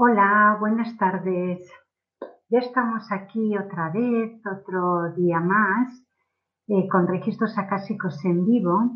Hola, buenas tardes. Ya estamos aquí otra vez, otro día más, eh, con registros acásicos en vivo.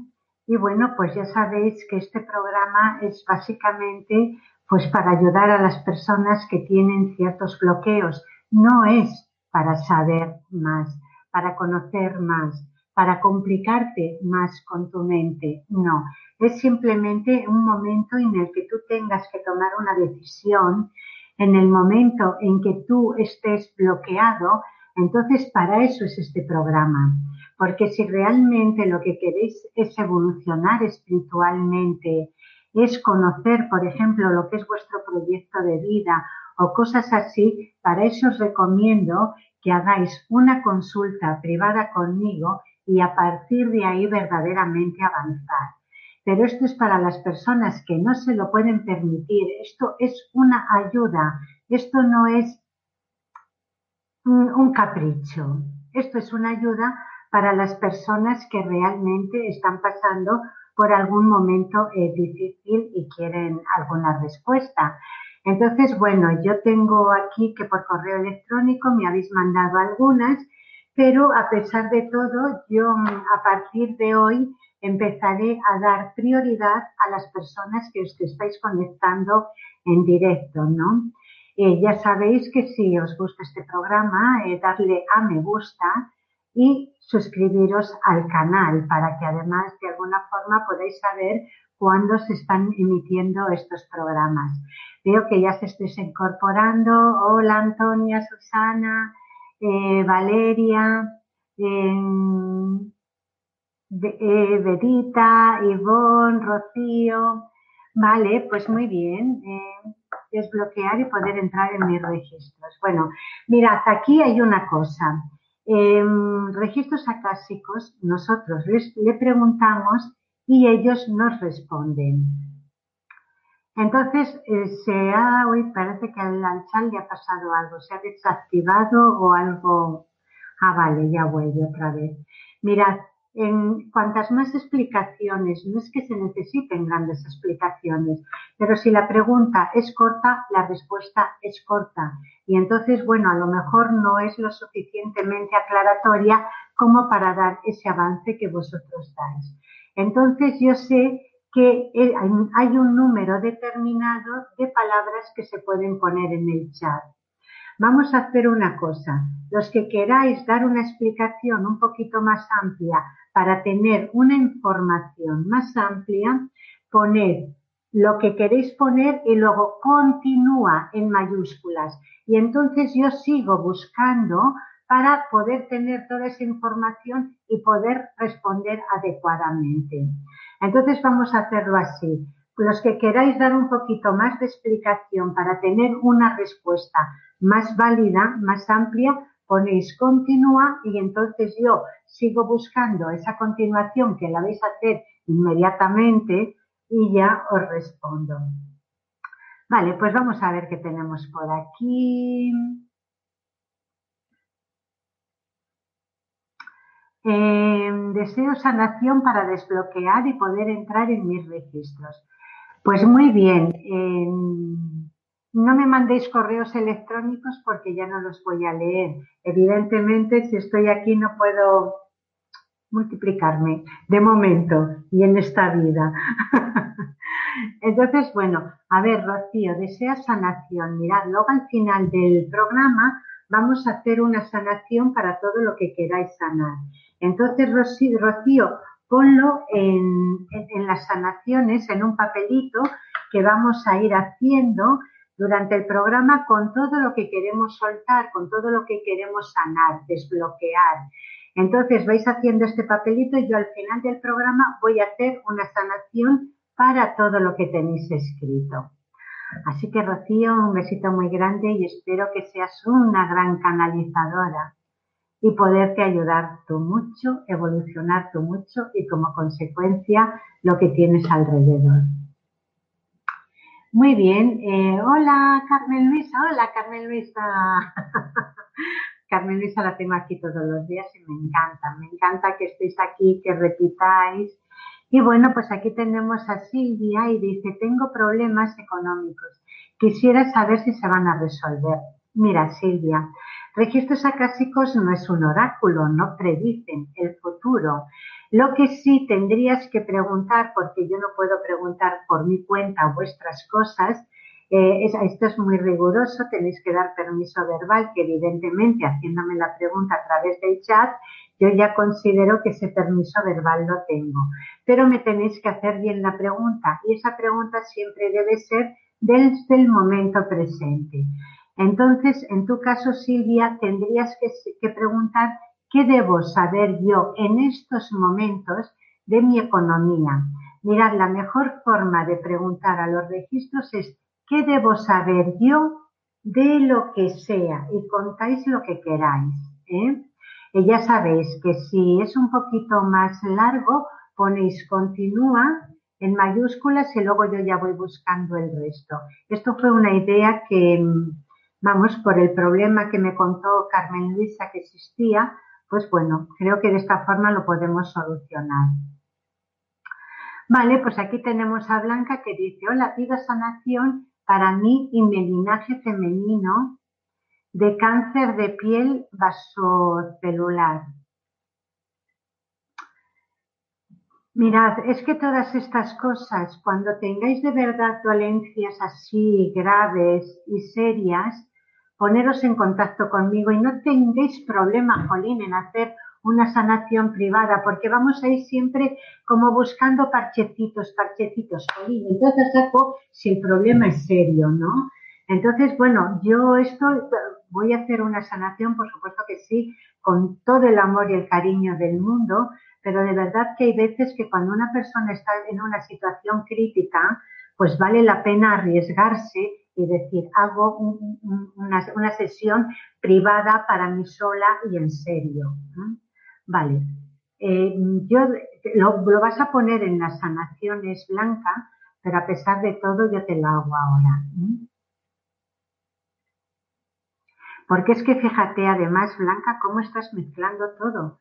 Y bueno, pues ya sabéis que este programa es básicamente pues para ayudar a las personas que tienen ciertos bloqueos. No es para saber más, para conocer más, para complicarte más con tu mente. No, es simplemente un momento en el que tú tengas que tomar una decisión, en el momento en que tú estés bloqueado, entonces para eso es este programa. Porque si realmente lo que queréis es evolucionar espiritualmente, es conocer, por ejemplo, lo que es vuestro proyecto de vida o cosas así, para eso os recomiendo que hagáis una consulta privada conmigo y a partir de ahí verdaderamente avanzar. Pero esto es para las personas que no se lo pueden permitir. Esto es una ayuda. Esto no es un, capricho. Esto es una ayuda para las personas que realmente están pasando por algún momento eh, difícil y quieren alguna respuesta. Entonces, bueno, yo tengo aquí que por correo electrónico me habéis mandado algunas, pero a pesar de todo, yo mm, a partir de hoy empezaré a dar prioridad a las personas que os estáis conectando en directo, ¿no? Eh, ya sabéis que si os gusta este programa, eh, darle a me gusta y suscribiros al canal para que además de alguna forma podáis saber cuándo se están emitiendo estos programas. Veo que ya se estáis incorporando. Hola Antonia, Susana, eh, Valeria, eh, Verita, Ivonne, Rocío. Vale, pues muy bien. Eh, desbloquear y poder entrar en mis registros. Bueno, mirad, aquí hay una cosa. En registros acásicos, nosotros les, le preguntamos y ellos nos responden. Entonces, eh, se ha, uy, parece que al, al chat le ha pasado algo, se ha desactivado o algo. Ah, vale, ya vuelve otra vez. Mirad, en cuantas más explicaciones, no es que se necesiten grandes explicaciones, pero si la pregunta es corta, la respuesta es corta. Y entonces, bueno, a lo mejor no es lo suficientemente aclaratoria como para dar ese avance que vosotros dais. Entonces, yo sé que hay un número determinado de palabras que se pueden poner en el chat. Vamos a hacer una cosa. Los que queráis dar una explicación un poquito más amplia para tener una información más amplia, poned lo que queréis poner y luego continúa en mayúsculas. Y entonces yo sigo buscando para poder tener toda esa información y poder responder adecuadamente. Entonces vamos a hacerlo así. Los que queráis dar un poquito más de explicación para tener una respuesta más válida, más amplia, ponéis continúa y entonces yo sigo buscando esa continuación que la vais a hacer inmediatamente y ya os respondo. Vale, pues vamos a ver qué tenemos por aquí. Deseo sanación para desbloquear y poder entrar en mis registros. Pues muy bien. Em, no me mandéis correos electrónicos porque ya no los voy a leer. Evidentemente, si estoy aquí no puedo multiplicarme de momento y en esta vida. Entonces, bueno, a ver, Rocío, desea sanación. Mirad, luego al final del programa vamos a hacer una sanación para todo lo que queráis sanar. Entonces, Rocío, ponlo en, las sanaciones, en un papelito que vamos a ir haciendo durante el programa con todo lo que queremos soltar, con todo lo que queremos sanar, desbloquear. Entonces vais haciendo este papelito y yo al final del programa voy a hacer una sanación para todo lo que tenéis escrito. Así que Rocío, un besito muy grande y espero que seas una gran canalizadora y poderte ayudar tú mucho, evolucionar tú mucho y como consecuencia lo que tienes alrededor. Muy bien. Eh, hola, Carmen Luisa. Hola, Carmen Luisa. Carmen Luisa la tengo aquí todos los días y me encanta. Me encanta que estéis aquí, que repitáis. Y bueno, pues aquí tenemos a Silvia y dice, tengo problemas económicos. quisiera saber si se van a resolver. Mira, Silvia, registros acásicos no es un oráculo, no predicen el futuro. Lo que sí tendrías que preguntar, porque yo no puedo preguntar por mi cuenta vuestras cosas, eh, esto es muy riguroso, tenéis que dar permiso verbal, que evidentemente haciéndome la pregunta a través del chat, yo ya considero que ese permiso verbal lo tengo. Pero me tenéis que hacer bien la pregunta y esa pregunta siempre debe ser desde el momento presente. Entonces, en tu caso, Silvia, tendrías que, preguntar qué debo saber yo en estos momentos de mi economía. Mirad, la mejor forma de preguntar a los registros es ¿Qué debo saber yo de lo que sea? Y contáis lo que queráis. ¿eh? Y ya sabéis que si es un poquito más largo, ponéis continúa en mayúsculas y luego yo ya voy buscando el resto. Esto fue una idea que, vamos, por el problema que me contó Carmen Luisa que existía, pues bueno, creo que de esta forma lo podemos solucionar. Vale, pues aquí tenemos a Blanca que dice, hola, pido sanación para mí y mi linaje femenino de cáncer de piel vasocelular. Mirad, es que todas estas cosas, cuando tengáis de verdad dolencias así graves y serias, poneros en contacto conmigo y no tengáis problema, Jolín, en hacer una sanación privada, porque vamos a ir siempre como buscando parchecitos, parchecitos. Entonces saco si el problema es serio, ¿no? Entonces, bueno, yo esto voy a hacer una sanación, por supuesto que sí, con todo el amor y el cariño del mundo, pero de verdad que hay veces que cuando una persona está en una situación crítica, pues vale la pena arriesgarse y decir, hago una, sesión privada para mí sola y en serio. Vale. Eh, yo lo, vas a poner en las sanaciones blanca, pero a pesar de todo yo te lo hago ahora. Porque es que fíjate, además, Blanca, cómo estás mezclando todo.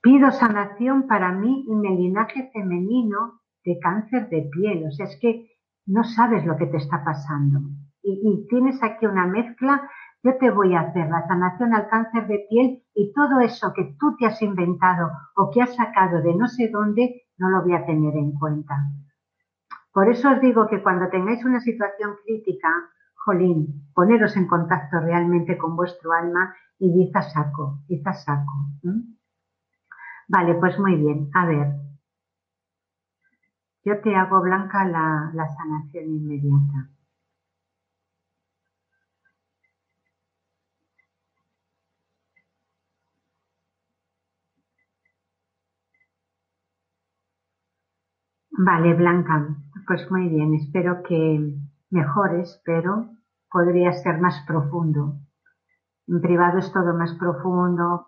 Pido sanación para mí y mi linaje femenino de cáncer de piel. O sea, es que no sabes lo que te está pasando. y tienes aquí una mezcla yo te voy a hacer la sanación al cáncer de piel y todo eso que tú te has inventado o que has sacado de no sé dónde, no lo voy a tener en cuenta. Por eso os digo que cuando tengáis una situación crítica, jolín, poneros en contacto realmente con vuestro alma y diza saco, diza saco. Vale, pues muy bien. A ver, yo te hago blanca la, sanación inmediata. Vale, Blanca, pues muy bien, espero que mejores, pero podría ser más profundo. En privado es todo más profundo.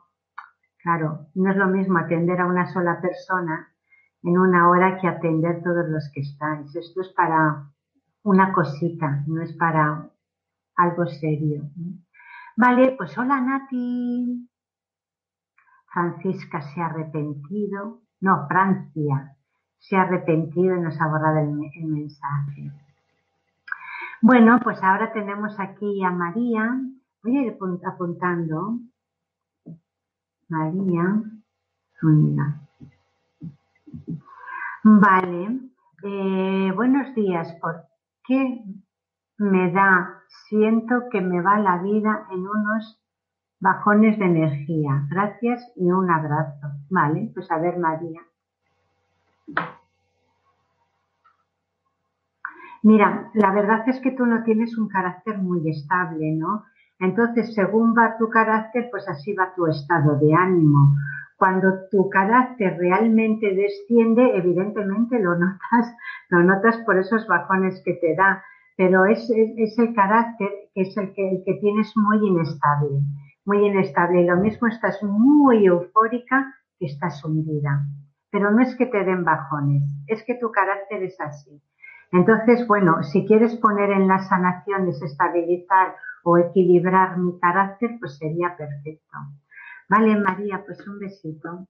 Claro, no es lo mismo atender a una sola persona en una hora que atender todos los que estáis. Esto es para una cosita, no es para algo serio. Vale, pues hola Nati. Francisca se ha arrepentido. No, Francia se ha arrepentido y nos ha borrado el, mensaje. Bueno, pues ahora tenemos aquí a María. Voy a ir apuntando. María Vale. Eh, buenos días. ¿Por qué me da? Siento que me va la vida en unos bajones de energía. Gracias y un abrazo. Vale, pues a ver, María. Mira, la verdad es que tú no tienes un carácter muy estable, ¿no? Entonces, según va tu carácter, pues así va tu estado de ánimo. Cuando tu carácter realmente desciende, evidentemente lo notas, lo notas por esos bajones que te da, pero es, el carácter que es el que, el que tienes muy inestable, muy inestable. Y lo mismo estás muy eufórica que estás hundida. Pero no es que te den bajones, es que tu carácter es así. Entonces, bueno, si quieres poner en las sanaciones, estabilizar o equilibrar mi carácter, pues sería perfecto. Vale, María, pues un besito.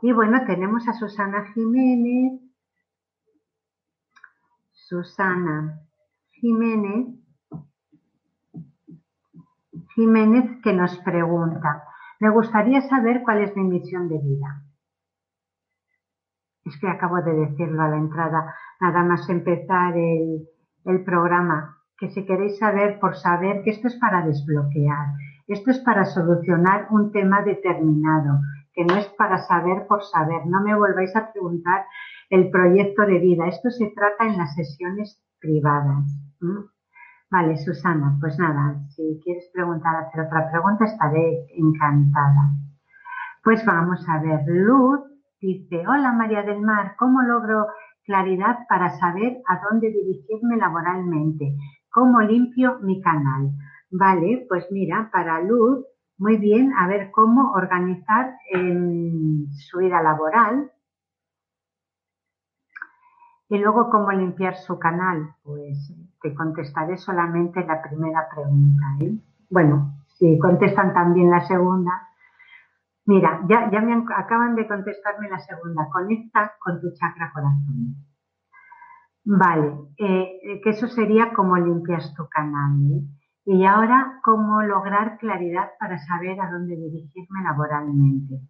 Y bueno, tenemos a Susana Jiménez. Susana Jiménez, Jiménez que nos pregunta, me gustaría saber cuál es mi misión de vida. Es que acabo de decirlo a la entrada, nada más empezar el, programa, que si queréis saber por saber que esto es para desbloquear, esto es para solucionar un tema determinado, que no es para saber por saber. No me volváis a preguntar el proyecto de vida. Esto se trata en las sesiones privadas. Vale, Susana, pues nada, si quieres preguntar, hacer otra pregunta, estaré encantada. Pues vamos a ver, Luz dice, hola María del Mar, ¿cómo logro claridad para saber a dónde dirigirme laboralmente? ¿Cómo limpio mi canal? Vale, pues mira, para Luz, muy bien, a ver cómo organizar su vida laboral. Y luego, ¿cómo limpiar su canal? Pues te contestaré solamente la primera pregunta. ¿eh? Bueno, si contestan también la segunda. Mira, ya, ya me acaban de contestarme la segunda. Conecta con tu chakra corazón. Vale, eh, que eso sería cómo limpias tu canal. ¿eh? Y ahora, ¿cómo lograr claridad para saber a dónde dirigirme laboralmente?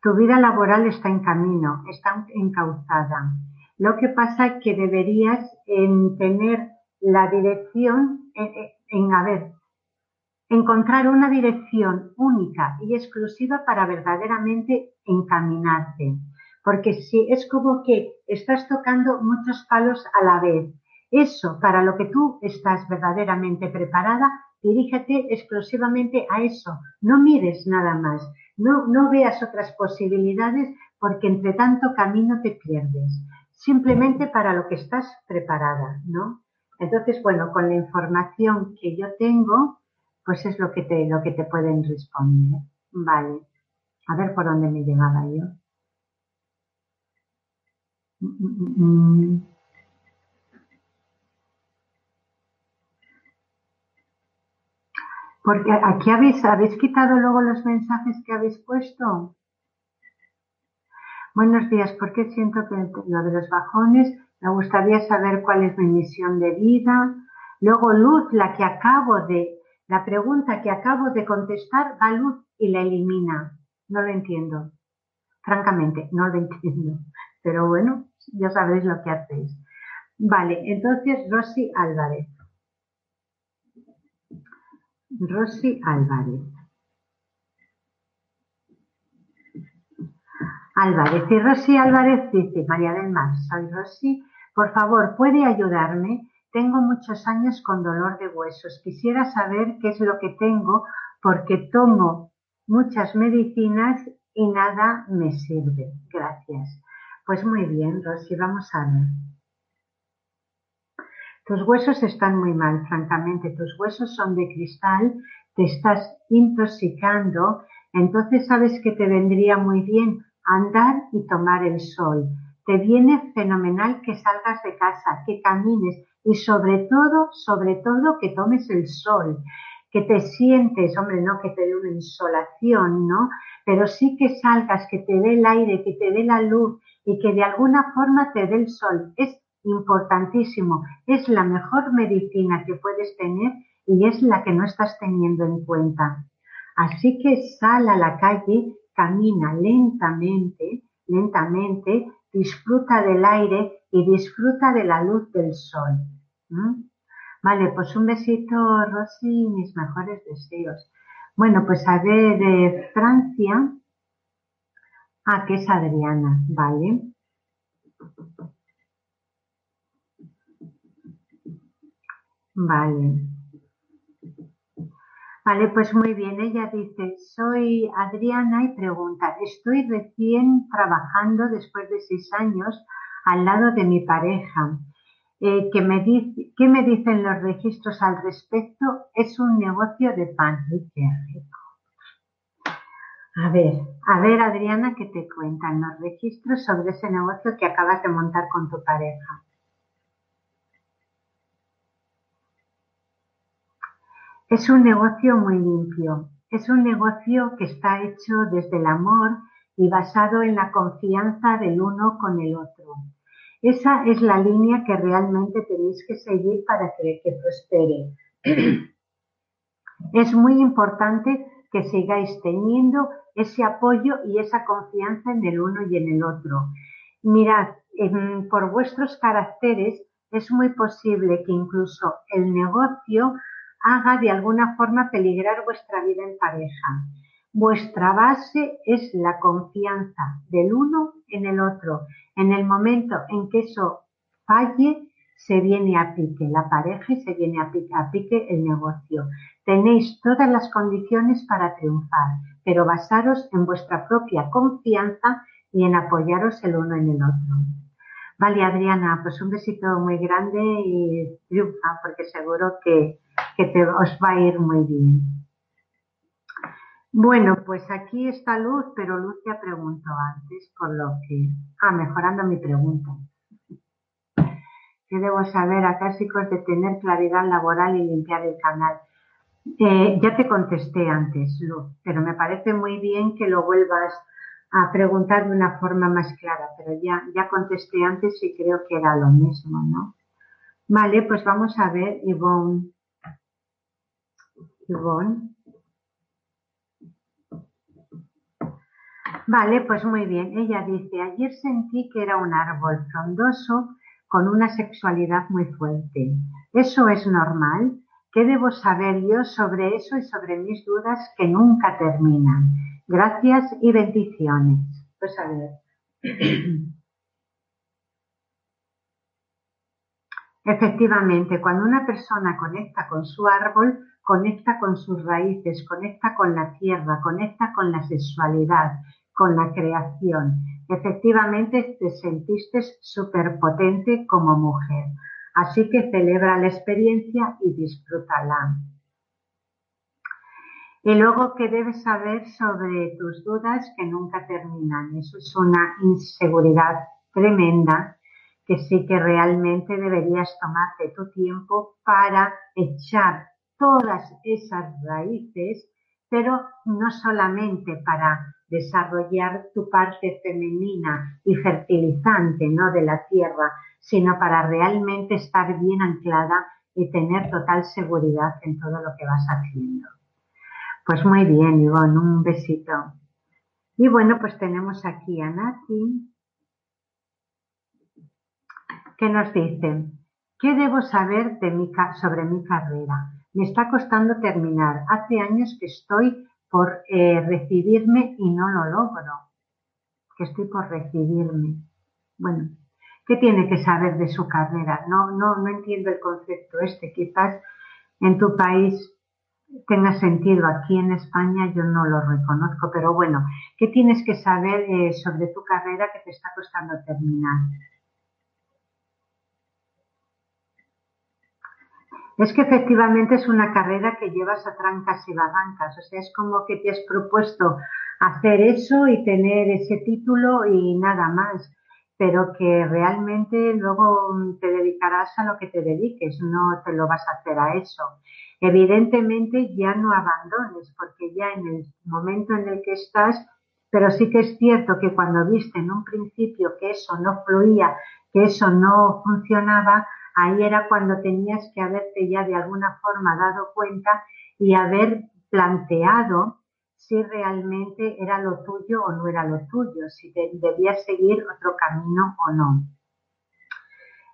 Tu vida laboral está en camino, está encauzada. Lo que pasa es que deberías en tener la dirección, en, en encontrar una dirección única y exclusiva para verdaderamente encaminarte. Porque si es como que estás tocando muchos palos a la vez eso para lo que tú estás verdaderamente preparada, dirígete exclusivamente a eso. No mires nada más. No, no veas otras posibilidades porque entre tanto camino te pierdes. Simplemente para lo que estás preparada, ¿no? Entonces, bueno, con la información que yo tengo, pues es lo que te, lo que te pueden responder. Vale. A ver por dónde me llegaba yo. Mm, mm, mm, Porque aquí habéis, habéis quitado luego los mensajes que habéis puesto. Buenos días, ¿por qué siento que lo de los bajones? Me gustaría saber cuál es mi misión de vida. Luego Luz, la que acabo de, la pregunta que acabo de contestar, va Luz y la elimina. No lo entiendo. Francamente, no lo entiendo. Pero bueno, ya sabéis lo que hacéis. Vale, entonces Rosy Álvarez. Rosy Álvarez. Álvarez. Y Rosy Álvarez dice, María del Mar, soy Rosy, por favor, ¿puede ayudarme? Tengo muchos años con dolor de huesos. Quisiera saber qué es lo que tengo porque tomo muchas medicinas y nada me sirve. Gracias. Pues muy bien, Rosy, vamos a ver. Tus huesos están muy mal, francamente. Tus huesos son de cristal, te estás intoxicando. Entonces sabes que te vendría muy bien andar y tomar el sol. Te viene fenomenal que salgas de casa, que camines y sobre todo, sobre todo que tomes el sol, que te sientes, hombre, no que te dé una insolación, ¿no? Pero sí que salgas, que te dé el aire, que te dé la luz y que de alguna forma te dé el sol. Importantísimo. Es la mejor medicina que puedes tener y es la que no estás teniendo en cuenta. Así que sal a la calle, camina lentamente, lentamente, disfruta del aire y disfruta de la luz del sol. Vale, pues un besito, Rosy, mis mejores deseos. Bueno, pues a ver, de Francia. Ah, que es Adriana, vale. Vale. Vale, pues muy bien. Ella dice, soy Adriana y pregunta, estoy recién trabajando después de seis años al lado de mi pareja. Eh, ¿Qué me dicen los registros al respecto? Es un negocio de pan. qué rico! A ver, a ver Adriana, ¿qué te cuentan los registros sobre ese negocio que acabas de montar con tu pareja? Es un negocio muy limpio, es un negocio que está hecho desde el amor y basado en la confianza del uno con el otro. Esa es la línea que realmente tenéis que seguir para que, que prospere. Es muy importante que sigáis teniendo ese apoyo y esa confianza en el uno y en el otro. Mirad, por vuestros caracteres es muy posible que incluso el negocio haga de alguna forma peligrar vuestra vida en pareja. Vuestra base es la confianza del uno en el otro. En el momento en que eso falle, se viene a pique la pareja y se viene a pique, a pique el negocio. Tenéis todas las condiciones para triunfar, pero basaros en vuestra propia confianza y en apoyaros el uno en el otro. Vale, Adriana, pues un besito muy grande y triunfa, porque seguro que, te, os va a ir muy bien. Bueno, pues aquí está Luz, pero Luz ya preguntó antes, por lo que... Ah, mejorando mi pregunta. ¿Qué debo saber acá, chicos, de tener claridad laboral y limpiar el canal? Eh, ya te contesté antes, Luz, pero me parece muy bien que lo vuelvas a preguntar de una forma más clara, pero ya, ya contesté antes y creo que era lo mismo, ¿no? Vale, pues vamos a ver, Ivonne. Ivonne. Vale, pues muy bien. Ella dice, ayer sentí que era un árbol frondoso con una sexualidad muy fuerte. ¿Eso es normal? ¿Qué debo saber yo sobre eso y sobre mis dudas que nunca terminan? Gracias y bendiciones. Pues a ver. Efectivamente, cuando una persona conecta con su árbol, conecta con sus raíces, conecta con la tierra, conecta con la sexualidad, con la creación. Efectivamente, te sentiste súper potente como mujer. Así que celebra la experiencia y disfrútala. Y luego, ¿qué debes saber sobre tus dudas que nunca terminan? Eso es una inseguridad tremenda que sí que realmente deberías tomarte tu tiempo para echar todas esas raíces, pero no solamente para desarrollar tu parte femenina y fertilizante, ¿no? De la tierra, sino para realmente estar bien anclada y tener total seguridad en todo lo que vas haciendo. Pues muy bien, Ivonne, un besito. Y bueno, pues tenemos aquí a Nati, que nos dice, ¿qué debo saber sobre mi carrera? Me está costando terminar. Hace años que estoy por eh, recibirme y no lo logro. Que estoy por recibirme. Bueno, ¿qué tiene que saber de su carrera? No, no, no entiendo el concepto este. Quizás en tu país tenga sentido. Aquí en España yo no lo reconozco, pero bueno, ¿qué tienes que saber eh, sobre tu carrera que te está costando terminar? Es que efectivamente es una carrera que llevas a trancas y barrancas, o sea, es como que te has propuesto hacer eso y tener ese título y nada más, pero que realmente luego te dedicarás a lo que te dediques, no te lo vas a hacer a eso. Evidentemente ya no abandones, porque ya en el momento en el que estás, pero sí que es cierto que cuando viste en un principio que eso no fluía, que eso no funcionaba, ahí era cuando tenías que haberte ya de alguna forma dado cuenta y haber planteado si realmente era lo tuyo o no era lo tuyo, si debías seguir otro camino o no.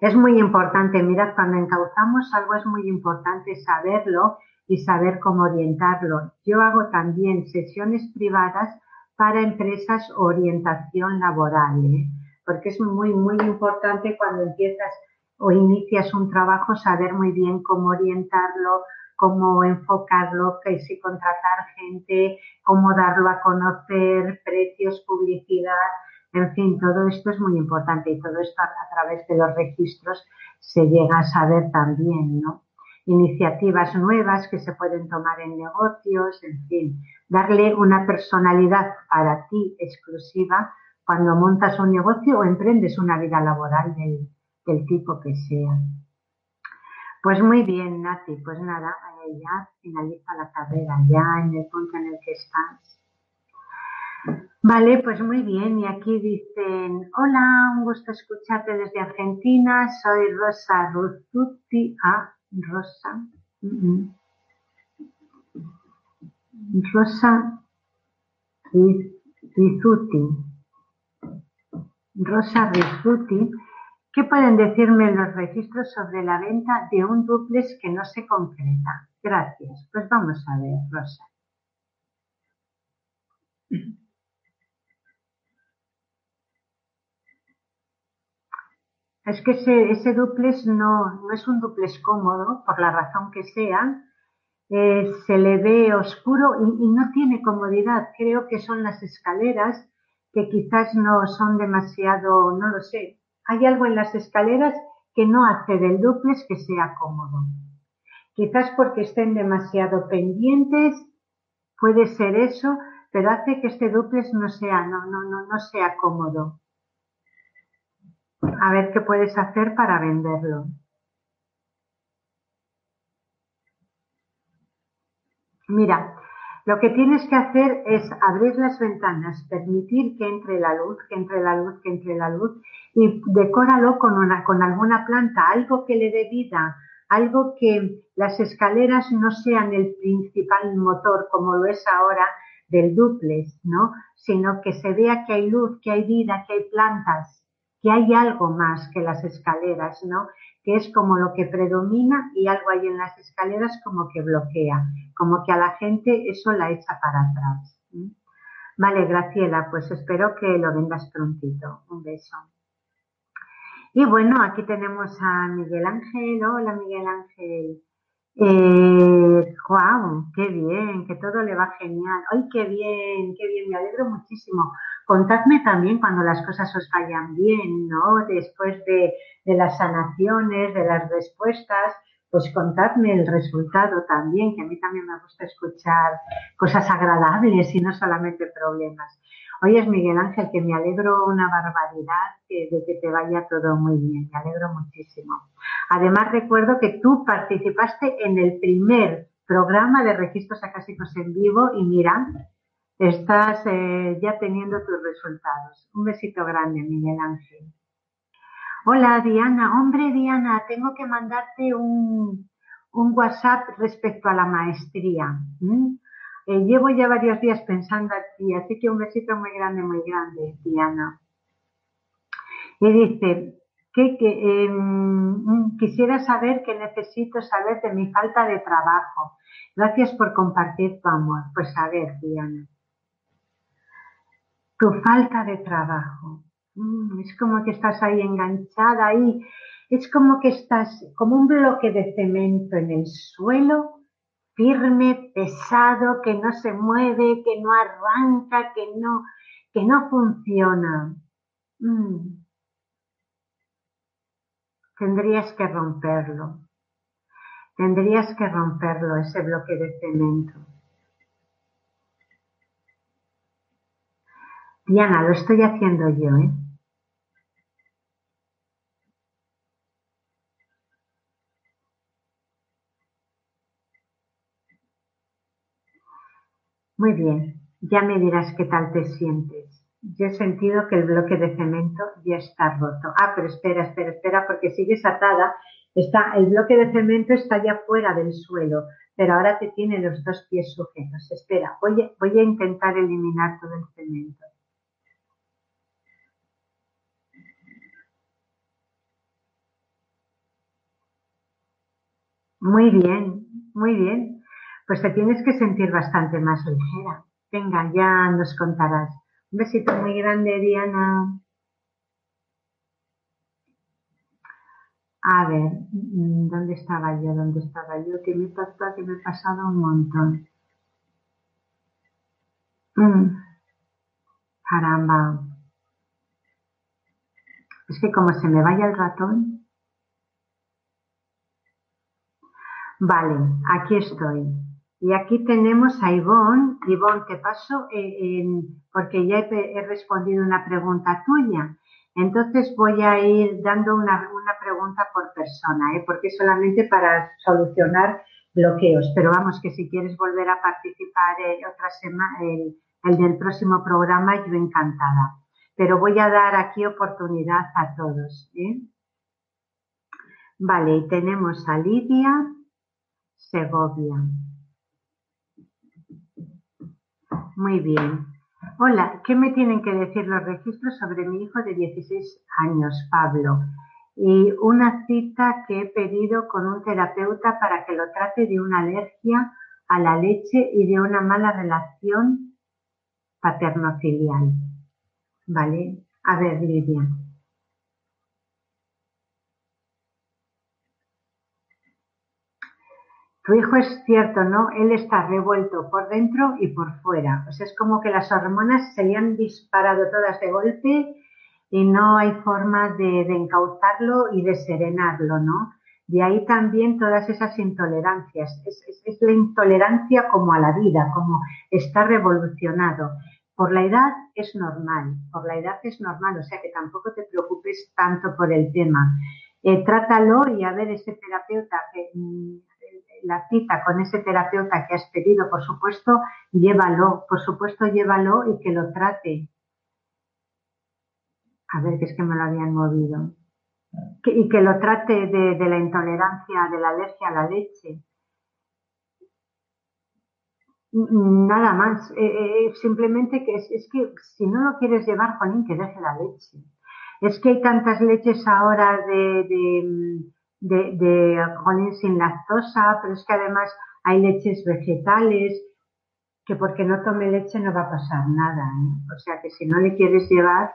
Es muy importante, mira, cuando encauzamos algo es muy importante saberlo y saber cómo orientarlo. Yo hago también sesiones privadas para empresas orientación laboral, ¿eh? porque es muy, muy importante cuando empiezas o inicias un trabajo saber muy bien cómo orientarlo, cómo enfocarlo, que si contratar gente, cómo darlo a conocer, precios, publicidad, en fin, todo esto es muy importante y todo esto a, través de los registros se llega a saber también, ¿no? Iniciativas nuevas que se pueden tomar en negocios, en fin, darle una personalidad para ti exclusiva cuando montas un negocio o emprendes una vida laboral del, del tipo que sea. Pues muy bien, Nati, pues nada, ya finaliza la carrera, ya en el punto en el que estás Vale, pues muy bien. Y aquí dicen, hola, un gusto escucharte desde Argentina. Soy Rosa Ruzuti. Ah, Rosa. Rosa Rizuti. Rosa Rizuti. ¿Qué pueden decirme los registros sobre la venta de un duplex que no se concreta? Gracias. Pues vamos a ver, Rosa. Es que ese, ese duplex no, no es un duplex cómodo, por la razón que sea. Eh, se le ve oscuro y, no tiene comodidad. Creo que son las escaleras que quizás no son demasiado, no lo sé. Hay algo en las escaleras que no hace del duplex que sea cómodo. Quizás porque estén demasiado pendientes, puede ser eso, pero hace que este duplex no sea, no, no, no, no sea cómodo a ver qué puedes hacer para venderlo. Mira, lo que tienes que hacer es abrir las ventanas, permitir que entre la luz, que entre la luz, que entre la luz y decóralo con, una, con alguna planta, algo que le dé vida, algo que las escaleras no sean el principal motor como lo es ahora del duplex, ¿no? Sino que se vea que hay luz, que hay vida, que hay plantas, que hay algo más que las escaleras, ¿no? Que es como lo que predomina y algo hay en las escaleras como que bloquea, como que a la gente eso la echa para atrás. Vale, Graciela, pues espero que lo vendas prontito. Un beso. Y bueno, aquí tenemos a Miguel Ángel. Hola, Miguel Ángel. Eh, wow, qué bien, que todo le va genial. Ay, qué bien, qué bien, me alegro muchísimo. Contadme también cuando las cosas os vayan bien, ¿no? Después de, de las sanaciones, de las respuestas, pues contadme el resultado también, que a mí también me gusta escuchar cosas agradables y no solamente problemas. Oye, Miguel Ángel, que me alegro una barbaridad de que te vaya todo muy bien, me alegro muchísimo. Además, recuerdo que tú participaste en el primer programa de registros acásicos en vivo y mira, estás eh, ya teniendo tus resultados. Un besito grande, Miguel Ángel. Hola, Diana. Hombre, Diana, tengo que mandarte un, WhatsApp respecto a la maestría. Eh, llevo ya varios días pensando aquí, así que un besito muy grande, muy grande, Diana. Y dice, que, em, quisiera saber que necesito saber de mi falta de trabajo. Gracias por compartir tu amor. Pues a ver, Diana. Tu falta de trabajo. Mm, es como que estás ahí enganchada ahí. Es como que estás como un bloque de cemento en el suelo firme, pesado, que no se mueve, que no arranca, que no, que no funciona. Mm. Tendrías que romperlo. Tendrías que romperlo, ese bloque de cemento. Diana, lo estoy haciendo yo, ¿eh? Muy bien, ya me dirás qué tal te sientes. Yo he sentido que el bloque de cemento ya está roto. Ah, pero espera, espera, espera, porque sigues atada. Está, el bloque de cemento está ya fuera del suelo, pero ahora te tiene los dos pies sujetos. Espera, voy a, voy a intentar eliminar todo el cemento. Muy bien, muy bien pues te tienes que sentir bastante más ligera. Venga, ya nos contarás. Un besito muy grande, Diana. A ver, mm, ¿dónde estaba yo? ¿Dónde estaba yo? Que me pasa, que me he pasado un montón. Mm. Caramba. Es que como se me vaya el ratón. Vale, aquí estoy. Y aquí tenemos a Ivonne. Ivonne, te paso eh, porque ya he, respondido una pregunta tuya. Entonces voy a ir dando una, pregunta por persona, ¿eh? porque solamente para solucionar bloqueos. Pero vamos, que si quieres volver a participar otra semana, el del próximo programa, yo encantada. Pero voy a dar aquí oportunidad a todos. ¿eh? Vale, y tenemos a Lidia Segovia. Muy bien. Hola, ¿qué me tienen que decir los registros sobre mi hijo de 16 años, Pablo? Y una cita que he pedido con un terapeuta para que lo trate de una alergia a la leche y de una mala relación paterno-filial. ¿Vale? A ver, Lidia. Tu hijo es cierto, ¿no? Él está revuelto por dentro y por fuera. O es como que las hormonas se le han disparado todas de golpe y no hay forma de, encauzarlo y de serenarlo, ¿no? De ahí también todas esas intolerancias. Es, es, la intolerancia como a la vida, como está revolucionado. Por la edad es normal, por la edad es normal, o sea que tampoco te preocupes tanto por el tema. Eh, trátalo y a ver ese terapeuta que mm, la cita con ese terapeuta que has pedido, por supuesto, llévalo, por supuesto, llévalo y que lo trate. A ver, que es que me lo habían movido. y que lo trate de, la intolerancia, de la alergia a la leche. Nada más. Eh, eh, eh, simplemente que es, que si no lo quieres llevar, Juanín, que deje la leche. Es que hay tantas leches ahora de, de sin lactosa, pero es que además hay leches vegetales, que porque no tome leche no va a pasar nada. ¿eh? O sea que si no le quieres llevar,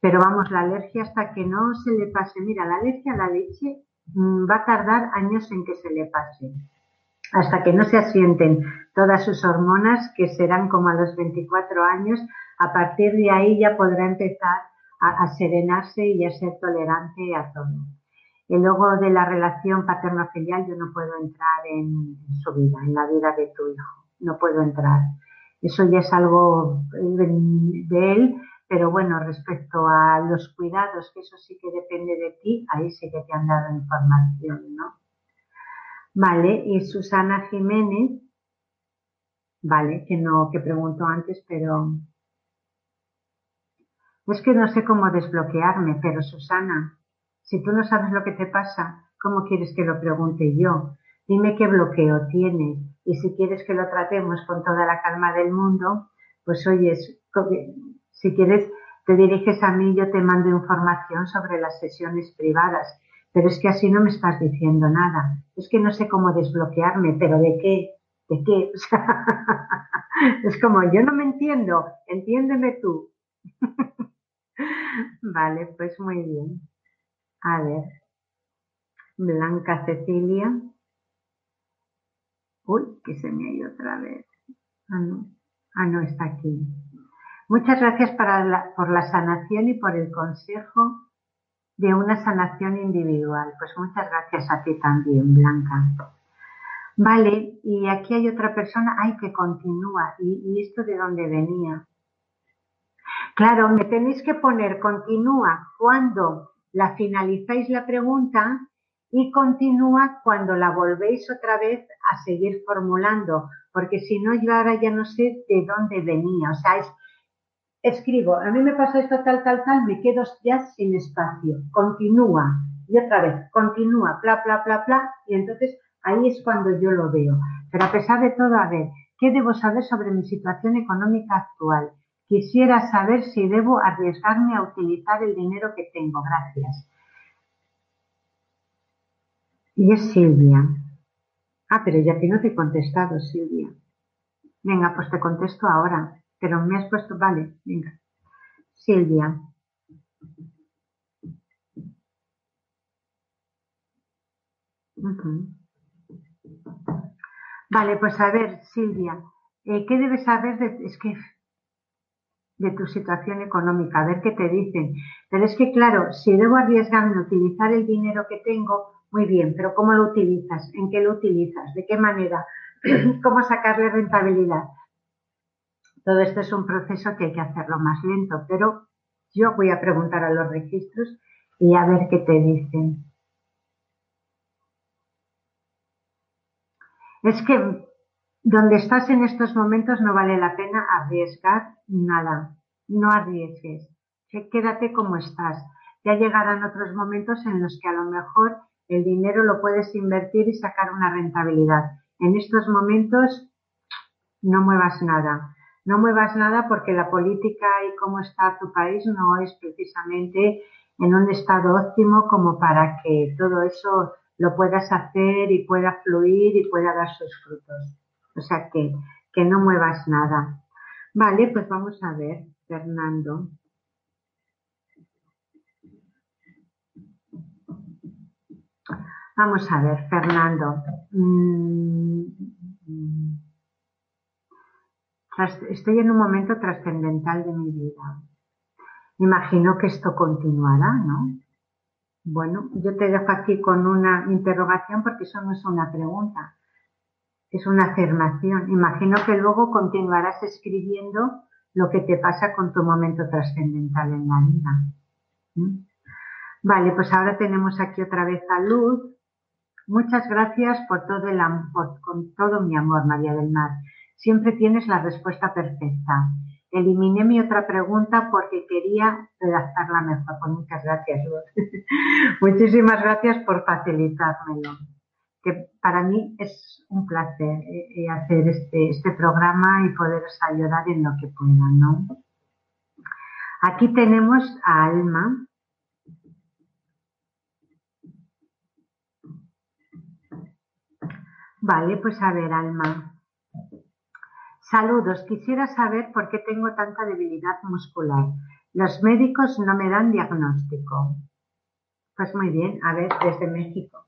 pero vamos, la alergia hasta que no se le pase, mira, la alergia a la leche mm, va a tardar años en que se le pase, hasta que no se asienten todas sus hormonas, que serán como a los 24 años, a partir de ahí ya podrá empezar a serenarse y a ser tolerante a todo. Y luego de la relación paterno-filial yo no puedo entrar en, su vida, en la vida de tu hijo. No puedo entrar. Eso ya es algo de, él, pero bueno, respecto a los cuidados, que eso sí que depende de ti, ahí sí que te han dado información, ¿no? Vale, y Susana Jiménez, vale, que no, que pregunto antes, pero es que no sé cómo desbloquearme, pero Susana, si tú no sabes lo que te pasa, ¿cómo quieres que lo pregunte yo? Dime qué bloqueo tienes y si quieres que lo tratemos con toda la calma del mundo, pues oyes, si quieres te diriges a mí, yo te mando información sobre las sesiones privadas, pero es que así no me estás diciendo nada. Es que no sé cómo desbloquearme, pero ¿de qué? ¿De qué? es como, yo no me entiendo, entiéndeme tú. vale, pues muy bien. A ver. Blanca Cecilia. Uy, que se me ha ido otra vez. Ah, no. Ah, no, está aquí. Muchas gracias por la sanación y por el consejo de una sanación individual. Pues muchas gracias a ti también, Blanca. Vale, y aquí hay otra persona, ay, que continúa. ¿Y, y esto de dónde venía? Claro, me tenéis que poner continúa cuando la finalizáis la pregunta y continúa cuando la volvéis otra vez a seguir formulando, porque si no, yo ahora ya no sé de dónde venía. O sea, es, escribo, a mí me pasa esto tal, tal, tal, me quedo ya sin espacio. Continúa. Y otra vez, continúa, bla, bla, bla, bla. Y entonces ahí es cuando yo lo veo. Pero a pesar de todo, a ver, ¿qué debo saber sobre mi situación económica actual? Quisiera saber si debo arriesgarme a utilizar el dinero que tengo. Gracias. Y es Silvia. Ah, pero ya que no te he contestado, Silvia. Venga, pues te contesto ahora. Pero me has puesto, vale, venga. Silvia. Vale, pues a ver, Silvia, eh, ¿qué debes saber de...? Es que de tu situación económica, a ver qué te dicen. Pero es que, claro, si debo arriesgarme a utilizar el dinero que tengo, muy bien, pero ¿cómo lo utilizas? ¿En qué lo utilizas? ¿De qué manera? ¿Cómo sacarle rentabilidad? Todo esto es un proceso que hay que hacerlo más lento, pero yo voy a preguntar a los registros y a ver qué te dicen. Es que donde estás en estos momentos no vale la pena arriesgar nada. No arriesgues. Quédate como estás. Ya llegarán otros momentos en los que a lo mejor el dinero lo puedes invertir y sacar una rentabilidad. En estos momentos no muevas nada. No muevas nada porque la política y cómo está tu país no es precisamente en un estado óptimo como para que todo eso lo puedas hacer y pueda fluir y pueda dar sus frutos. O sea que, que no muevas nada. Vale, pues vamos a ver, Fernando. Vamos a ver, Fernando. Mm, estoy en un momento trascendental de mi vida. Imagino que esto continuará, ¿no? Bueno, yo te dejo aquí con una interrogación porque eso no es una pregunta, es una afirmación. Imagino que luego continuarás escribiendo lo que te pasa con tu momento trascendental en la vida. ¿Mm? Vale, pues ahora tenemos aquí otra vez a Luz. Muchas gracias por todo el amor, con todo mi amor, María del Mar. Siempre tienes la respuesta perfecta. Eliminé mi otra pregunta porque quería redactarla mejor. Pues muchas gracias, Luz. Muchísimas gracias por facilitármelo. Que para mí es un placer eh, eh, hacer este, este programa y poderos ayudar en lo que puedan, ¿no? Aquí tenemos a Alma, Vale, pues a ver, Alma. Saludos, quisiera saber por qué tengo tanta debilidad muscular. Los médicos no me dan diagnóstico. Pues muy bien, a ver, desde México.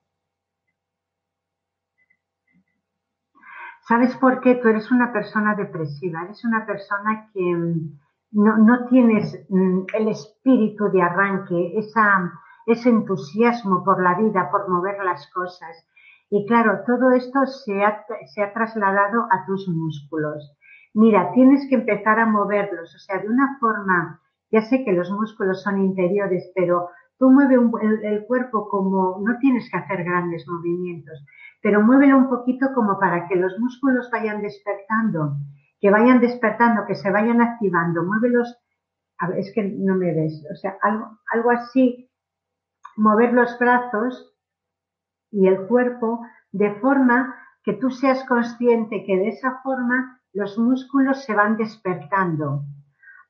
¿Sabes por qué? Tú eres una persona depresiva, eres una persona que mm, no, tienes mm, el espíritu de arranque, esa, ese entusiasmo por la vida, por mover las cosas. Y claro, todo esto se ha, se ha trasladado a tus músculos. Mira, tienes que empezar a moverlos, o sea, de una forma, ya sé que los músculos son interiores, pero tú mueve el, cuerpo como, no tienes que hacer grandes movimientos, pero muévelo un poquito como para que los músculos vayan despertando, que vayan despertando, que se vayan activando, muévelos, es que no me ves, o sea, algo así, mover los brazos y el cuerpo de forma que tú seas consciente que de esa forma los músculos se van despertando.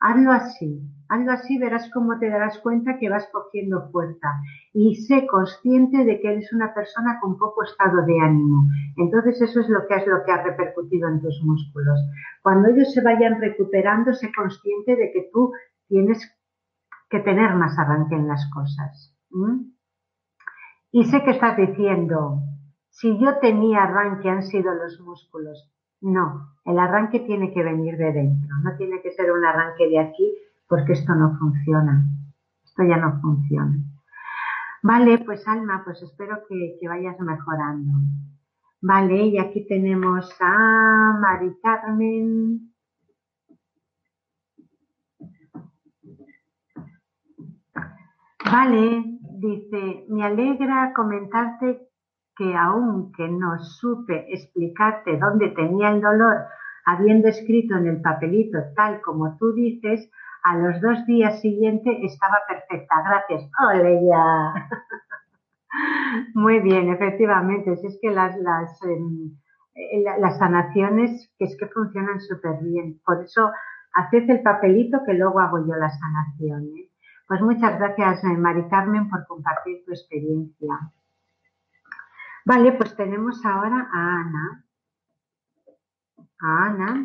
Hazlo así, hazlo así, verás cómo te darás cuenta que vas cogiendo fuerza y sé consciente de que eres una persona con poco estado de ánimo. Entonces eso es lo que es lo que ha repercutido en tus músculos. Cuando ellos se vayan recuperando, sé consciente de que tú tienes que tener más arranque en las cosas. Y sé que estás diciendo, si yo tenía arranque han sido los músculos. No, el arranque tiene que venir de dentro, no tiene que ser un arranque de aquí porque esto no funciona. Esto ya no funciona. Vale, pues Alma, pues espero que, vayas mejorando. Vale, y aquí tenemos a Mari Carmen. Vale, Dice, me alegra comentarte que aunque no supe explicarte dónde tenía el dolor, habiendo escrito en el papelito tal como tú dices, a los dos días siguientes estaba perfecta. Gracias. ¡Ole ya! Muy bien, efectivamente. es que las, las, em, eh, las sanaciones que es que funcionan súper bien. Por eso, haced el papelito que luego hago yo la sanación. ¿eh? Pues muchas gracias, eh, Mari Carmen, por compartir tu experiencia. Vale, pues tenemos ahora a Ana. A Ana,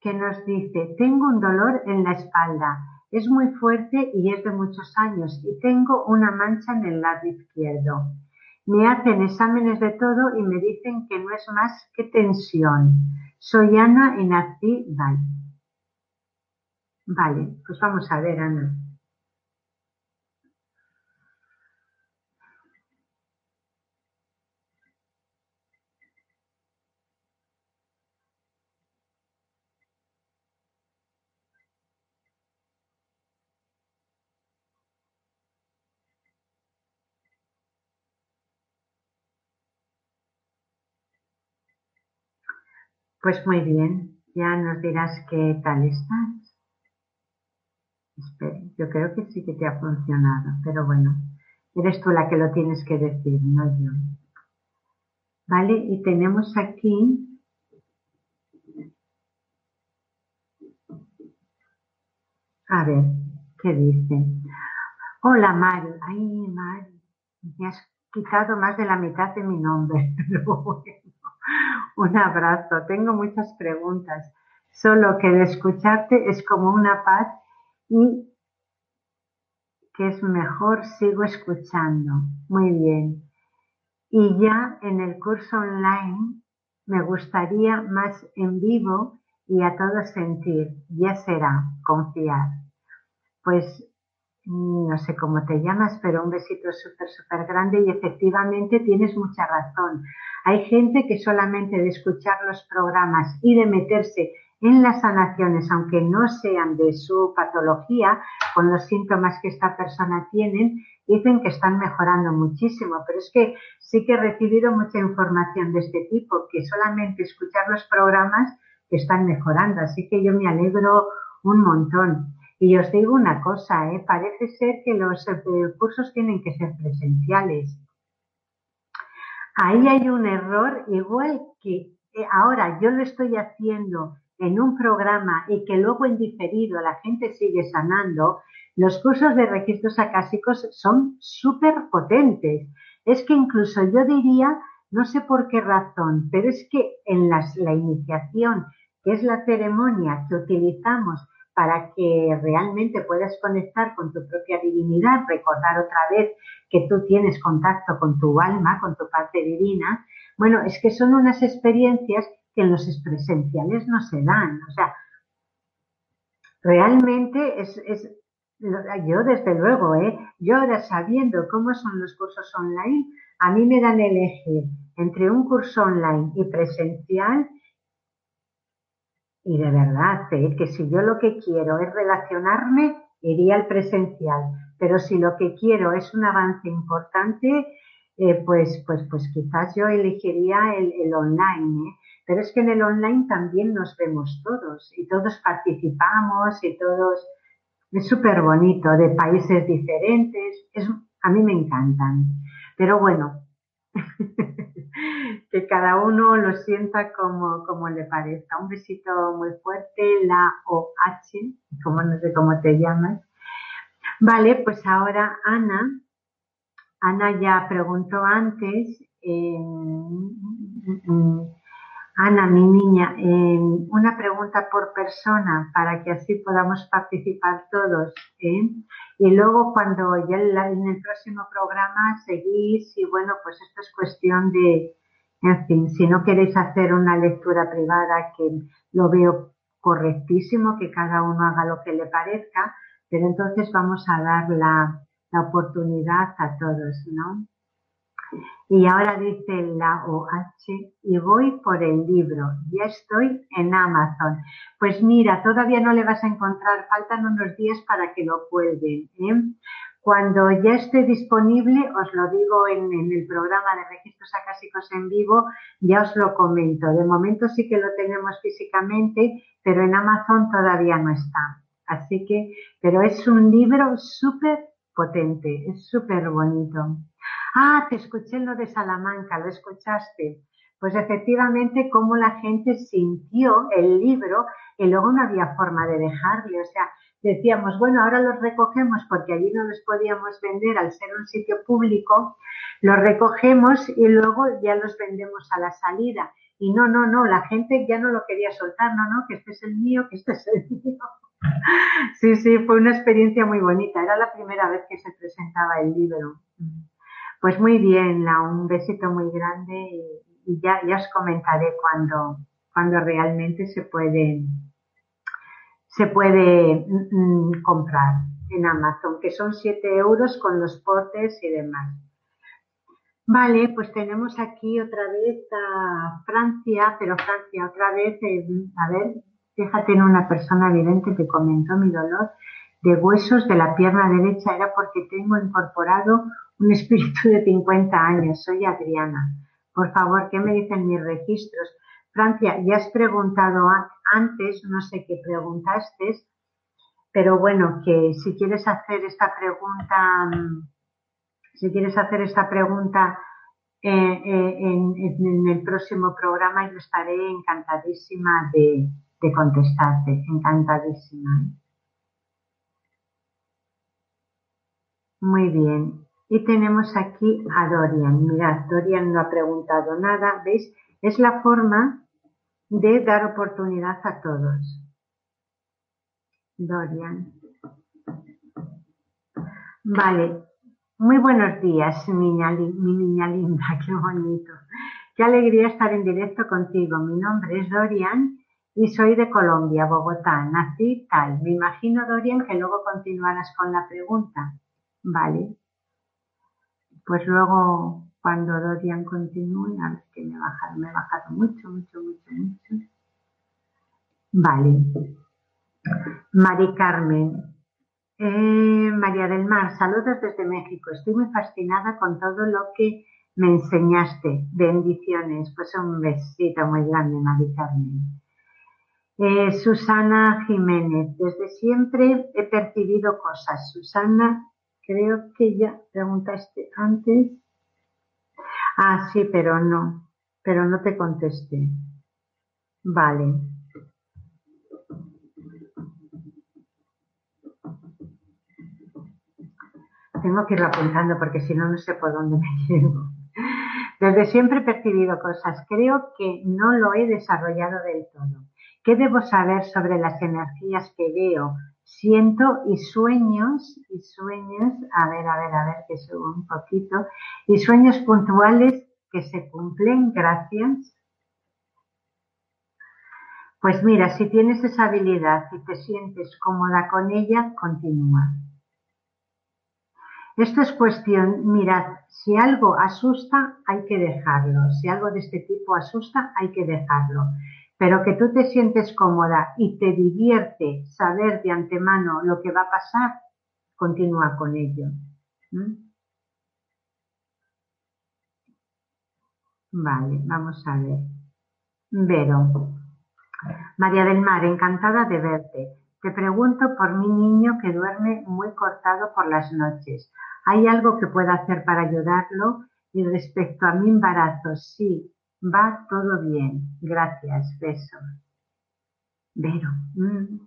que nos dice, tengo un dolor en la espalda, es muy fuerte y es de muchos años y tengo una mancha en el lado izquierdo. Me hacen exámenes de todo y me dicen que no es más que tensión. Soy Ana y nací Vale. Vale, pues vamos a ver, Ana. Pues muy bien, ya nos dirás qué tal estás. Espera, yo creo que sí que te ha funcionado, pero bueno, eres tú la que lo tienes que decir, no yo. Vale, y tenemos aquí A ver, ¿qué dice? Hola Mari. Ay, Mari, me has quitado más de la mitad de mi nombre. un abrazo. Tengo muchas preguntas. Solo que de escucharte es como una paz y que es mejor sigo escuchando. Muy bien. Y ya en el curso online me gustaría más en vivo y a todo sentir. Ya será, confiar. Pues no sé cómo te llamas, pero un besito súper, súper grande y efectivamente tienes mucha razón. Hay gente que solamente de escuchar los programas y de meterse en las sanaciones, aunque no sean de su patología, con los síntomas que esta persona tiene, dicen que están mejorando muchísimo. Pero es que sí que he recibido mucha información de este tipo, que solamente escuchar los programas están mejorando. Así que yo me alegro un montón. Y os digo una cosa, ¿eh? parece ser que los eh, cursos tienen que ser presenciales. Ahí hay un error, igual que eh, ahora yo lo estoy haciendo en un programa y que luego en diferido la gente sigue sanando, los cursos de registros acásicos son súper potentes. Es que incluso yo diría, no sé por qué razón, pero es que en la iniciación, que es la ceremonia que utilizamos para que realmente puedas conectar con tu propia divinidad, recordar otra vez que tú tienes contacto con tu alma, con tu parte divina. Bueno, es que son unas experiencias que en los presenciales no se dan. O sea, realmente es, es yo desde luego, ¿eh? yo ahora sabiendo cómo son los cursos online, a mí me dan elegir entre un curso online y presencial y de verdad, que si yo lo que quiero es relacionarme, iría al presencial. Pero si lo que quiero es un avance importante, eh, pues, pues, pues quizás yo elegiría el, online. ¿eh? Pero es que en el online también nos vemos todos y todos participamos y todos... Es súper bonito, de países diferentes. Es, a mí me encantan. Pero bueno, que cada uno lo sienta como, como le parezca. Un besito muy fuerte, la OH, como no sé cómo te llamas. Vale, pues ahora Ana. Ana ya preguntó antes. Ana, mi niña, una pregunta por persona para que así podamos participar todos. ¿eh? Y luego cuando ya en el próximo programa seguís y bueno, pues esto es cuestión de, en fin, si no queréis hacer una lectura privada, que lo veo correctísimo, que cada uno haga lo que le parezca, pero entonces vamos a dar la oportunidad a todos, ¿no? Y ahora dice la OH y voy por el libro. Ya estoy en Amazon. Pues mira, todavía no le vas a encontrar, faltan unos días para que lo cuelguen. ¿eh? Cuando ya esté disponible, os lo digo en, el programa de registros acásicos en vivo, ya os lo comento. De momento sí que lo tenemos físicamente, pero en Amazon todavía no está. Así que, pero es un libro súper potente, es súper bonito. Ah, te escuché lo de Salamanca, ¿lo escuchaste? Pues efectivamente, cómo la gente sintió el libro y luego no había forma de dejarle. O sea, decíamos, bueno, ahora los recogemos porque allí no los podíamos vender al ser un sitio público, los recogemos y luego ya los vendemos a la salida. Y no, no, no, la gente ya no lo quería soltar, no, no, que este es el mío, que este es el mío. Sí, sí, fue una experiencia muy bonita. Era la primera vez que se presentaba el libro. Pues muy bien, la, un besito muy grande y, ya, os comentaré cuando, cuando realmente se puede, se puede mm, mm, comprar en Amazon, que son 7 euros con los portes y demás. Vale, pues tenemos aquí otra vez a Francia, pero Francia otra vez, eh, a ver, fíjate en una persona evidente que comentó mi dolor de huesos de la pierna derecha era porque tengo incorporado un espíritu de 50 años. Soy Adriana. Por favor, ¿qué me dicen mis registros? Francia, ya has preguntado antes, no sé qué preguntaste, pero bueno, que si quieres hacer esta pregunta, mm, si quieres hacer esta pregunta eh, eh, en, el próximo programa, yo estaré encantadísima de, de contestarte, encantadísima. Muy bien. Y tenemos aquí a Dorian. Mirad, Dorian no ha preguntado nada. ¿Veis? Es la forma de dar oportunidad a todos. Dorian. Vale. Muy buenos días, mi niña linda. Qué bonito. Qué alegría estar en directo contigo. Mi nombre es Dorian y soy de Colombia, Bogotá. Nací tal. Me imagino, Dorian, que luego continuarás con la pregunta. Vale. Pues luego, cuando Dorian continúe, a ver que me ha bajado, me ha bajado mucho, mucho, mucho, mucho. Vale. Mari Carmen. Eh, María del Mar, saludos desde México. Estoy muy fascinada con todo lo que me enseñaste. Bendiciones. Pues un besito muy grande, Mari Carmen. Eh, Susana Jiménez, desde siempre he percibido cosas. Susana Creo que ya preguntaste antes. Ah, sí, pero no. Pero no te contesté. Vale. Tengo que irlo apuntando porque si no, no sé por dónde me llevo. Desde siempre he percibido cosas. Creo que no lo he desarrollado del todo. ¿Qué debo saber sobre las energías que veo, siento y sueños, y sueños, a ver, a ver, a ver, que subo un poquito, y sueños puntuales que se cumplen, gracias. Pues mira, si tienes esa habilidad y te sientes cómoda con ella, continúa. Esto es cuestión, mirad, si algo asusta, hay que dejarlo. Si algo de este tipo asusta, hay que dejarlo pero que tú te sientes cómoda y te divierte saber de antemano lo que va a pasar, continúa con ello. Vale, vamos a ver. Vero. María del Mar, encantada de verte. Te pregunto por mi niño que duerme muy cortado por las noches. ¿Hay algo que pueda hacer para ayudarlo? Y respecto a mi embarazo, sí, Va todo bien. Gracias. Besos. Vero. Mm.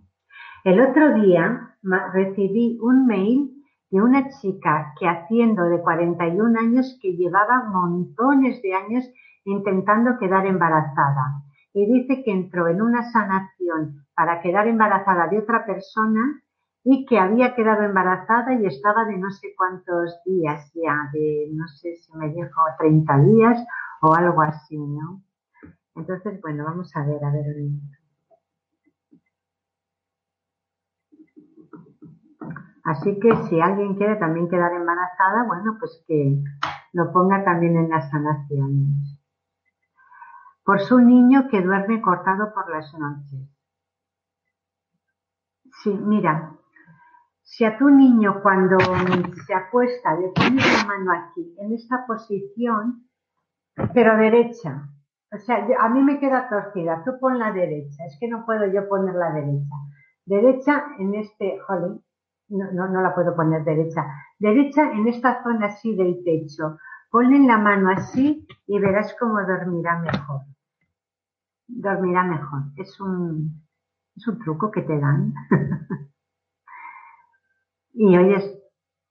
El otro día recibí un mail de una chica que haciendo de 41 años que llevaba montones de años intentando quedar embarazada. Y dice que entró en una sanación para quedar embarazada de otra persona y que había quedado embarazada y estaba de no sé cuántos días ya, de no sé si me dijo 30 días o algo así, ¿no? Entonces, bueno, vamos a ver, a ver Así que si alguien quiere también quedar embarazada, bueno, pues que lo ponga también en las sanaciones. Por su niño que duerme cortado por las noches. Sí, mira, si a tu niño cuando se acuesta le pones la mano aquí, en esta posición, pero derecha. O sea, a mí me queda torcida. Tú pon la derecha. Es que no puedo yo poner la derecha. Derecha en este, joder, no, no, la puedo poner derecha. Derecha en esta zona así del techo. Ponle la mano así y verás cómo dormirá mejor. Dormirá mejor. Es un, es un truco que te dan. y oyes,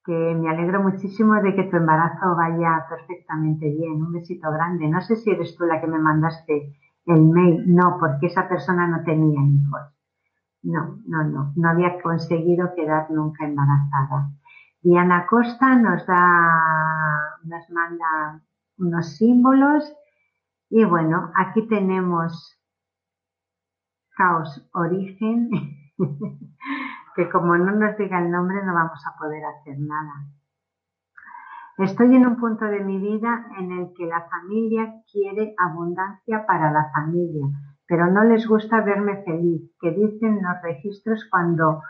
que me alegro muchísimo de que tu embarazo vaya perfectamente bien. Un besito grande. No sé si eres tú la que me mandaste el mail. No, porque esa persona no tenía hijos. No, no, no. No había conseguido quedar nunca embarazada. Diana Costa nos da, nos manda unos símbolos y bueno, aquí tenemos caos origen que como no nos diga el nombre no vamos a poder hacer nada. Estoy en un punto de mi vida en el que la familia quiere abundancia para la familia, pero no les gusta verme feliz, que dicen los registros cuando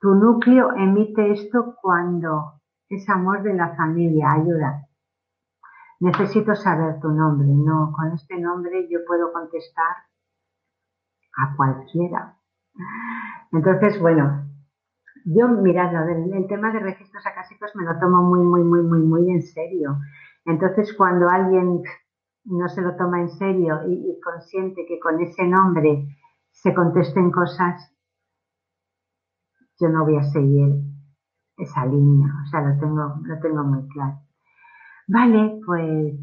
tu núcleo emite esto cuando es amor de la familia, ayuda. necesito saber tu nombre. No, con este nombre yo puedo contestar a cualquiera. Entonces, bueno, yo, mirad, el, tema de registros acásicos me lo tomo muy, muy, muy, muy, muy en serio. Entonces, cuando alguien no se lo toma en serio y, y consiente que con ese nombre se contesten cosas, yo no voy a seguir esa línea, o sea, lo tengo, lo tengo muy claro. Vale, pues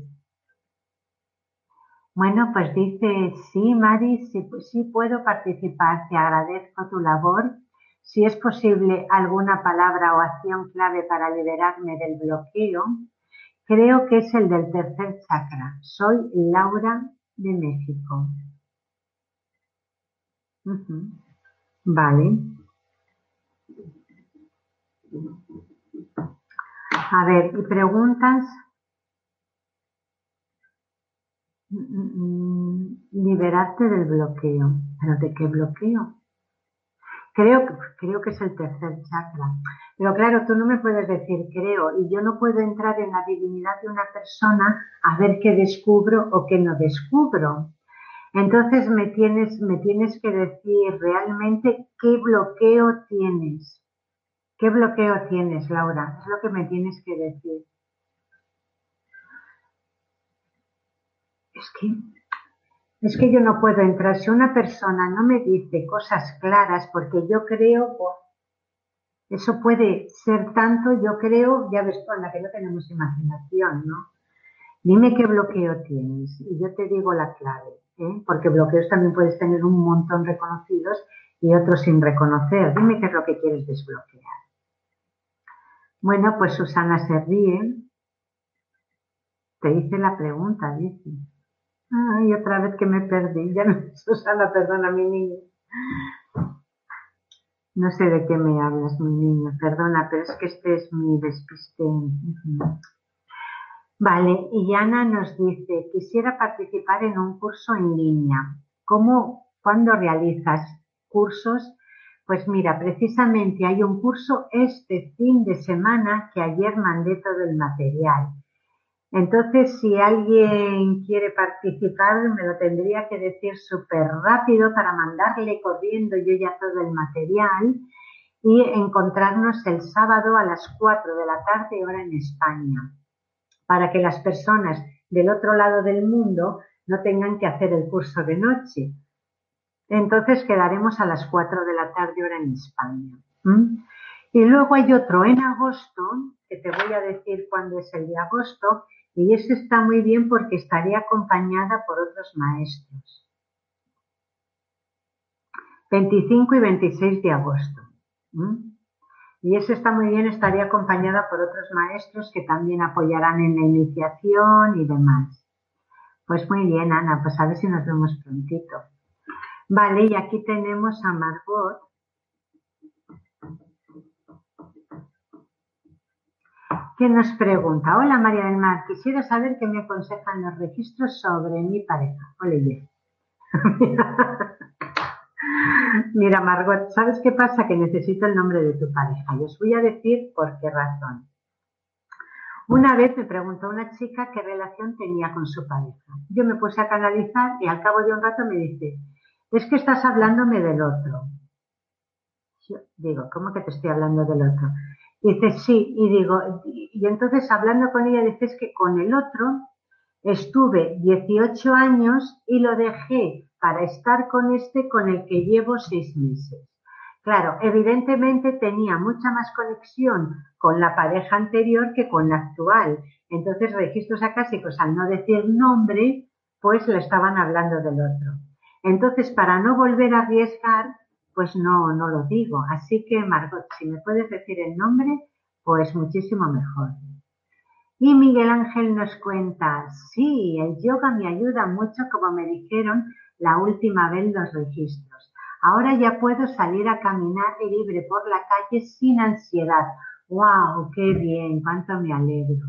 bueno, pues dice, sí, Mari, sí, sí puedo participar, te agradezco tu labor. Si es posible alguna palabra o acción clave para liberarme del bloqueo, creo que es el del tercer chakra. Soy Laura de México. Vale. A ver, y preguntas. Liberarte del bloqueo. ¿Pero de qué bloqueo? Creo, creo que es el tercer chakra. Pero claro, tú no me puedes decir creo y yo no puedo entrar en la divinidad de una persona a ver qué descubro o qué no descubro. Entonces me tienes, me tienes que decir realmente qué bloqueo tienes. ¿Qué bloqueo tienes, Laura? Es lo que me tienes que decir. Es que, es que yo no puedo entrar. Si una persona no me dice cosas claras, porque yo creo, eso puede ser tanto, yo creo, ya ves tú, que no tenemos imaginación, ¿no? Dime qué bloqueo tienes y yo te digo la clave, ¿eh? porque bloqueos también puedes tener un montón reconocidos y otros sin reconocer. Dime qué es lo que quieres desbloquear. Bueno, pues Susana se ríe. Te hice la pregunta, dice. Ay, otra vez que me perdí. Ya no, Susana, perdona, mi niño. No sé de qué me hablas, mi niño. Perdona, pero es que este es mi despiste. Vale, y Ana nos dice, quisiera participar en un curso en línea. ¿Cómo, cuándo realizas cursos? Pues mira, precisamente hay un curso este fin de semana que ayer mandé todo el material. Entonces, si alguien quiere participar, me lo tendría que decir súper rápido para mandarle corriendo yo ya todo el material y encontrarnos el sábado a las 4 de la tarde hora en España, para que las personas del otro lado del mundo no tengan que hacer el curso de noche. Entonces quedaremos a las 4 de la tarde hora en España. Y luego hay otro en agosto, que te voy a decir cuándo es el de agosto, y eso está muy bien porque estaría acompañada por otros maestros. 25 y 26 de agosto. Y eso está muy bien, estaría acompañada por otros maestros que también apoyarán en la iniciación y demás. Pues muy bien, Ana, pues a ver si nos vemos prontito. Vale, y aquí tenemos a Margot, que nos pregunta, hola María del Mar, quisiera saber qué me aconsejan los registros sobre mi pareja. Ole, Mira, Margot, ¿sabes qué pasa? Que necesito el nombre de tu pareja y os voy a decir por qué razón. Una vez me preguntó una chica qué relación tenía con su pareja. Yo me puse a canalizar y al cabo de un rato me dice, es que estás hablándome del otro. Yo digo, ¿cómo que te estoy hablando del otro? Dice, sí, y digo, y entonces hablando con ella, dices que con el otro estuve 18 años y lo dejé para estar con este con el que llevo seis meses. Claro, evidentemente tenía mucha más conexión con la pareja anterior que con la actual. Entonces, registros acásicos, al no decir nombre, pues le estaban hablando del otro. Entonces, para no volver a arriesgar, pues no, no lo digo. Así que, Margot, si me puedes decir el nombre, pues muchísimo mejor. Y Miguel Ángel nos cuenta, sí, el yoga me ayuda mucho, como me dijeron la última vez los registros. Ahora ya puedo salir a caminar libre por la calle sin ansiedad. ¡Wow! ¡Qué bien! ¡Cuánto me alegro!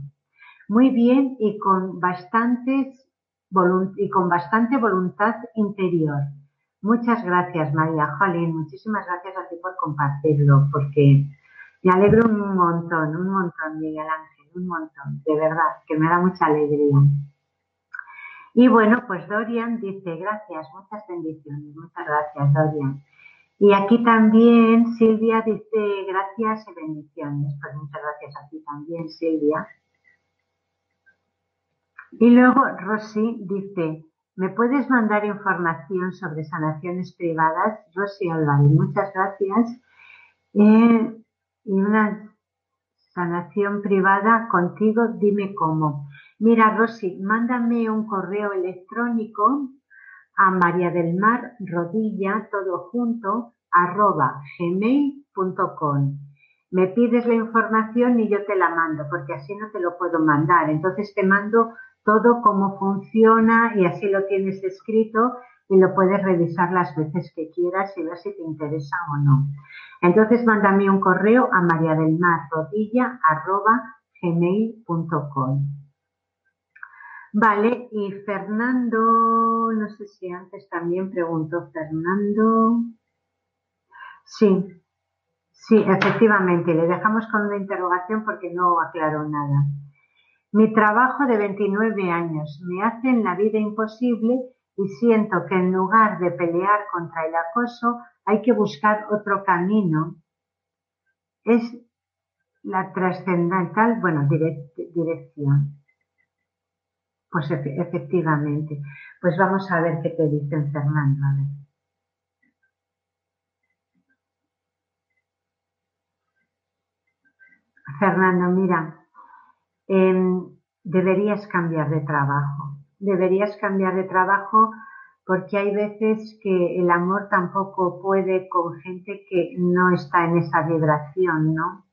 Muy bien y con, bastantes, y con bastante voluntad interior. Muchas gracias, María Jolín. Muchísimas gracias a ti por compartirlo, porque me alegro un montón, un montón, Miguel Ángel, un montón, de verdad, que me da mucha alegría. Y bueno, pues Dorian dice, gracias, muchas bendiciones, muchas gracias Dorian. Y aquí también Silvia dice, gracias y bendiciones. Pues muchas gracias a ti también, Silvia. Y luego Rosy dice, ¿me puedes mandar información sobre sanaciones privadas? Rosy Álvarez, muchas gracias. Eh, y una sanación privada contigo, dime cómo. Mira, Rosy, mándame un correo electrónico a María del Mar Rodilla, todo junto, arroba gmail.com. Me pides la información y yo te la mando, porque así no te lo puedo mandar. Entonces te mando todo cómo funciona y así lo tienes escrito y lo puedes revisar las veces que quieras y ver si te interesa o no. Entonces mándame un correo a mariadelmarrodilla.gmail.com. Vale, y Fernando, no sé si antes también preguntó Fernando. Sí, sí, efectivamente, le dejamos con una interrogación porque no aclaró nada. Mi trabajo de 29 años me hace en la vida imposible y siento que en lugar de pelear contra el acoso hay que buscar otro camino. Es la trascendental, bueno, dirección. Pues efectivamente. Pues vamos a ver qué te dicen Fernando. A ver. Fernando, mira, em, deberías cambiar de trabajo. Deberías cambiar de trabajo porque hay veces que el amor tampoco puede con gente que no está en esa vibración, ¿no?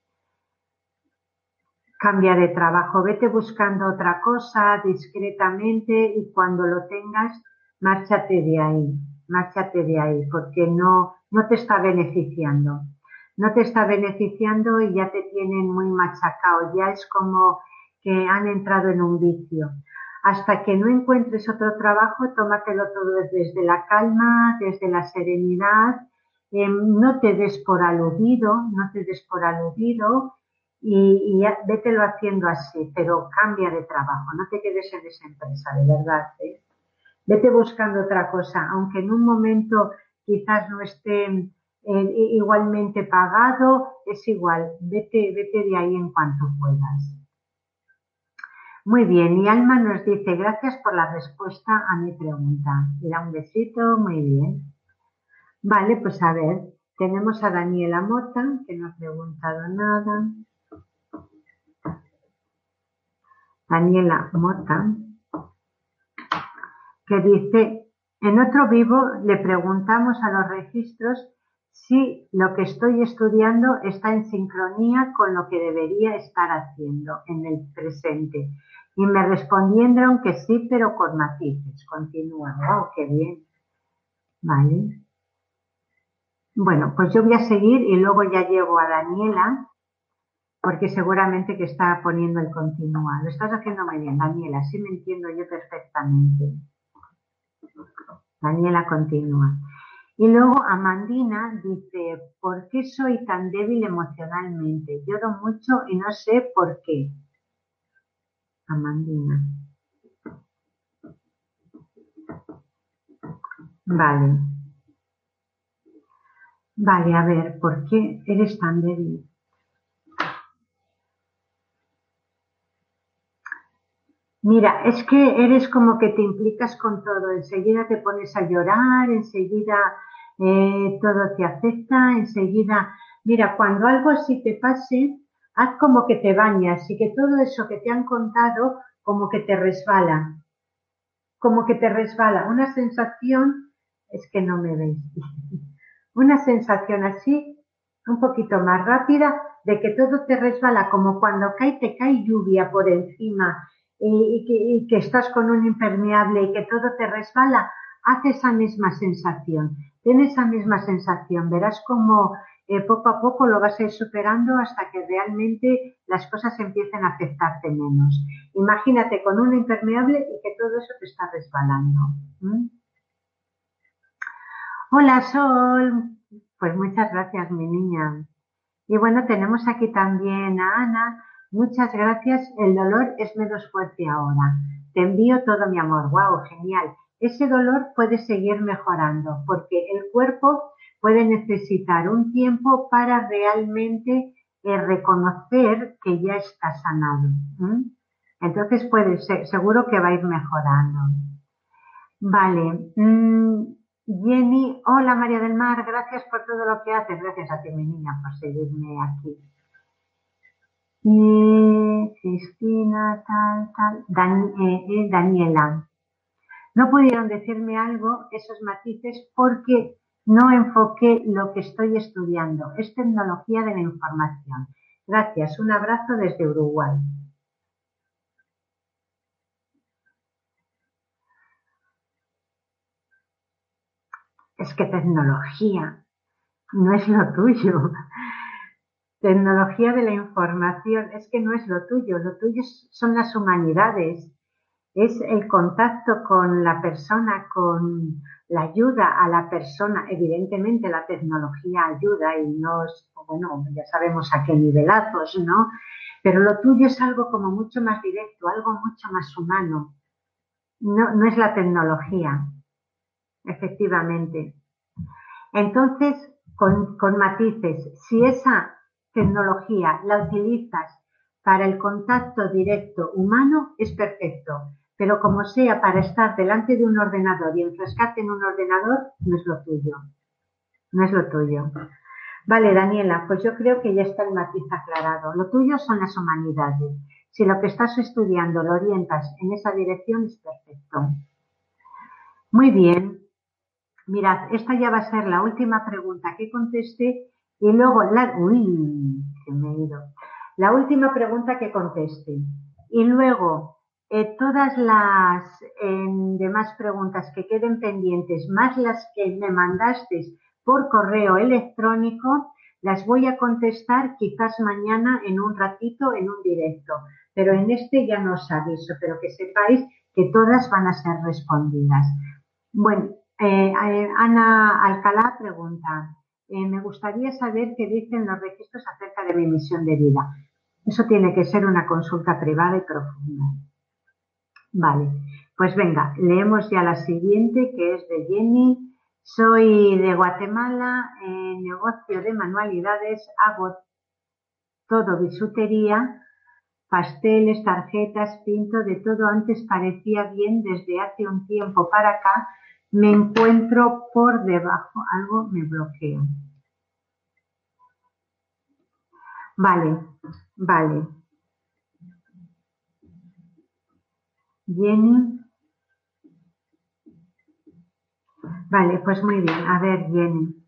Cambia de trabajo, vete buscando otra cosa discretamente y cuando lo tengas, márchate de ahí, márchate de ahí, porque no, no te está beneficiando. No te está beneficiando y ya te tienen muy machacado, ya es como que han entrado en un vicio. Hasta que no encuentres otro trabajo, tómatelo todo desde la calma, desde la serenidad, em, no te des por aludido, no te des por aludido y, y vételo haciendo así, pero cambia de trabajo, no te quedes en esa empresa, de verdad. ¿eh? Vete buscando otra cosa, aunque en un momento quizás no esté eh, igualmente pagado, es igual, vete, vete de ahí en cuanto puedas. Muy bien, y Alma nos dice, gracias por la respuesta a mi pregunta. Le da un besito, muy bien. Vale, pues a ver, tenemos a Daniela Mota, que no ha preguntado nada. Daniela Mota, que dice, en otro vivo le preguntamos a los registros si lo que estoy estudiando está en sincronía con lo que debería estar haciendo en el presente. Y me respondieron que sí, pero con matices. Continúa. Oh, qué bien. Vale. Bueno, pues yo voy a seguir y luego ya llevo a Daniela porque seguramente que está poniendo el continúa. Lo estás haciendo muy bien, Daniela, sí me entiendo yo perfectamente. Daniela continúa. Y luego Amandina dice, ¿por qué soy tan débil emocionalmente? Lloro mucho y no sé por qué. Amandina. Vale. Vale, a ver, ¿por qué eres tan débil? Mira, es que eres como que te implicas con todo, enseguida te pones a llorar, enseguida eh, todo te afecta, enseguida, mira, cuando algo así te pase, haz como que te bañas y que todo eso que te han contado como que te resbala, como que te resbala, una sensación, es que no me veis, una sensación así, un poquito más rápida, de que todo te resbala, como cuando cae, te cae lluvia por encima y, que, estás con un impermeable y que todo te resbala, haz esa misma sensación, ten esa misma sensación, verás como eh, poco a poco lo vas a ir superando hasta que realmente las cosas empiecen a afectarte menos. Imagínate con un impermeable y que todo eso te está resbalando. Hola Sol, pues muchas gracias mi niña. Y bueno, tenemos aquí también a Ana Muchas gracias, el dolor es menos fuerte ahora. Te envío todo mi amor. Wow, genial. Ese dolor puede seguir mejorando porque el cuerpo puede necesitar un tiempo para realmente eh, reconocer que ya está sanado. Entonces puede ser, seguro que va a ir mejorando. Vale. Mm, Jenny, hola María del Mar, gracias por todo lo que haces. Gracias a ti, mi niña, por seguirme aquí. Y Cristina, tal, tal. Eh, Daniela. No pudieron decirme algo esos matices porque no enfoqué lo que estoy estudiando. Es tecnología de la información. Gracias. Un abrazo desde Uruguay. es que tecnología no es lo tuyo. Tecnología de la información es que no es lo tuyo, lo tuyo son las humanidades, es el contacto con la persona, con la ayuda a la persona. Evidentemente la tecnología ayuda y no es, bueno, ya sabemos a qué nivelazos, ¿no? Pero lo tuyo es algo como mucho más directo, algo mucho más humano. No, no es la tecnología efectivamente. Entonces, con, matices, si esa tecnología la utilizas para el contacto directo humano, es perfecto. Pero como sea para estar delante de un ordenador y enfrescarte en un ordenador, no es lo tuyo. No es lo tuyo. Vale, Daniela, pues yo creo que ya está el matiz aclarado. Lo tuyo son las humanidades. Si lo que estás estudiando lo orientas en esa dirección, es perfecto. Muy bien, Mirad, esta ya va a ser la última pregunta que conteste y luego la... Uy, me ido. La última pregunta que conteste. Y luego eh, todas las em, demás preguntas que queden pendientes, más las que me mandaste por correo electrónico, las voy a contestar quizás mañana en un ratito en un directo. Pero en este ya no os aviso, pero que sepáis que todas van a ser respondidas. Bueno, eh, Ana Alcalá pregunta, eh, me gustaría saber qué dicen los registros acerca de mi misión de vida. Eso tiene que ser una consulta privada y profunda. Vale, pues venga, leemos ya la siguiente que es de Jenny. Soy de Guatemala, negocio de manualidades, hago todo bisutería, pasteles, tarjetas, pinto, de todo antes parecía bien desde hace un tiempo para acá me encuentro por debajo, algo me bloquea. Vale, vale. Jenny. Vale, pues muy bien. A ver, Jenny.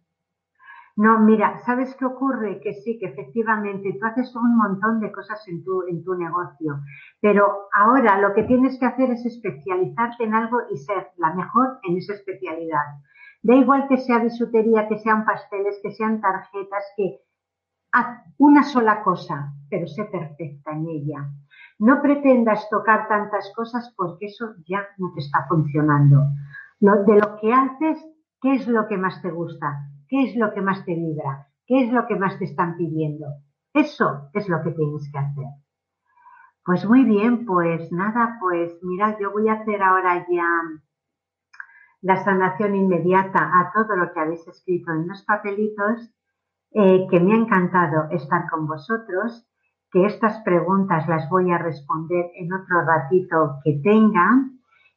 No, mira, ¿sabes qué ocurre? Que sí, que efectivamente tú haces un montón de cosas en tu, en tu negocio, pero ahora lo que tienes que hacer es especializarte en algo y ser la mejor en esa especialidad. Da igual que sea bisutería, que sean pasteles, que sean tarjetas, que haz una sola cosa, pero sé perfecta en ella. No pretendas tocar tantas cosas porque eso ya no te está funcionando. de lo que haces, ¿qué es lo que más te gusta? ¿Qué es lo que más te vibra? ¿Qué es lo que más te están pidiendo? Eso es lo que tienes que hacer. Pues muy bien, pues nada, pues mira, yo voy a hacer ahora ya la sanación inmediata a todo lo que habéis escrito en los papelitos, eh, que me ha encantado estar con vosotros, que estas preguntas las voy a responder en otro ratito que tenga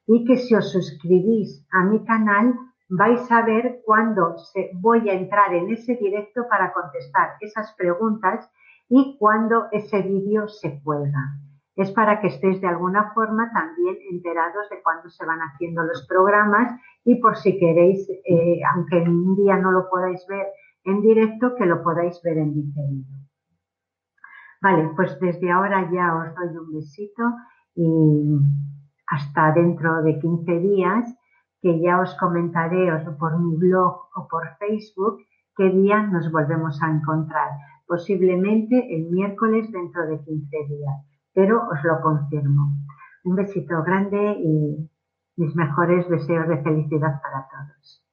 y que si os suscribís a mi canal vais a ver cuándo voy a entrar en ese directo para contestar esas preguntas y cuándo ese vídeo se cuelga. Es para que estéis de alguna forma también enterados de cuándo se van haciendo los programas y por si queréis, eh, aunque en un día no lo podáis ver en directo, que lo podáis ver en diferido. Vale, pues desde ahora ya os doy un besito y hasta dentro de 15 días que ya os comentaré o por mi blog o por Facebook qué día nos volvemos a encontrar. Posiblemente el miércoles dentro de 15 días, pero os lo confirmo. Un besito grande y mis mejores deseos de felicidad para todos.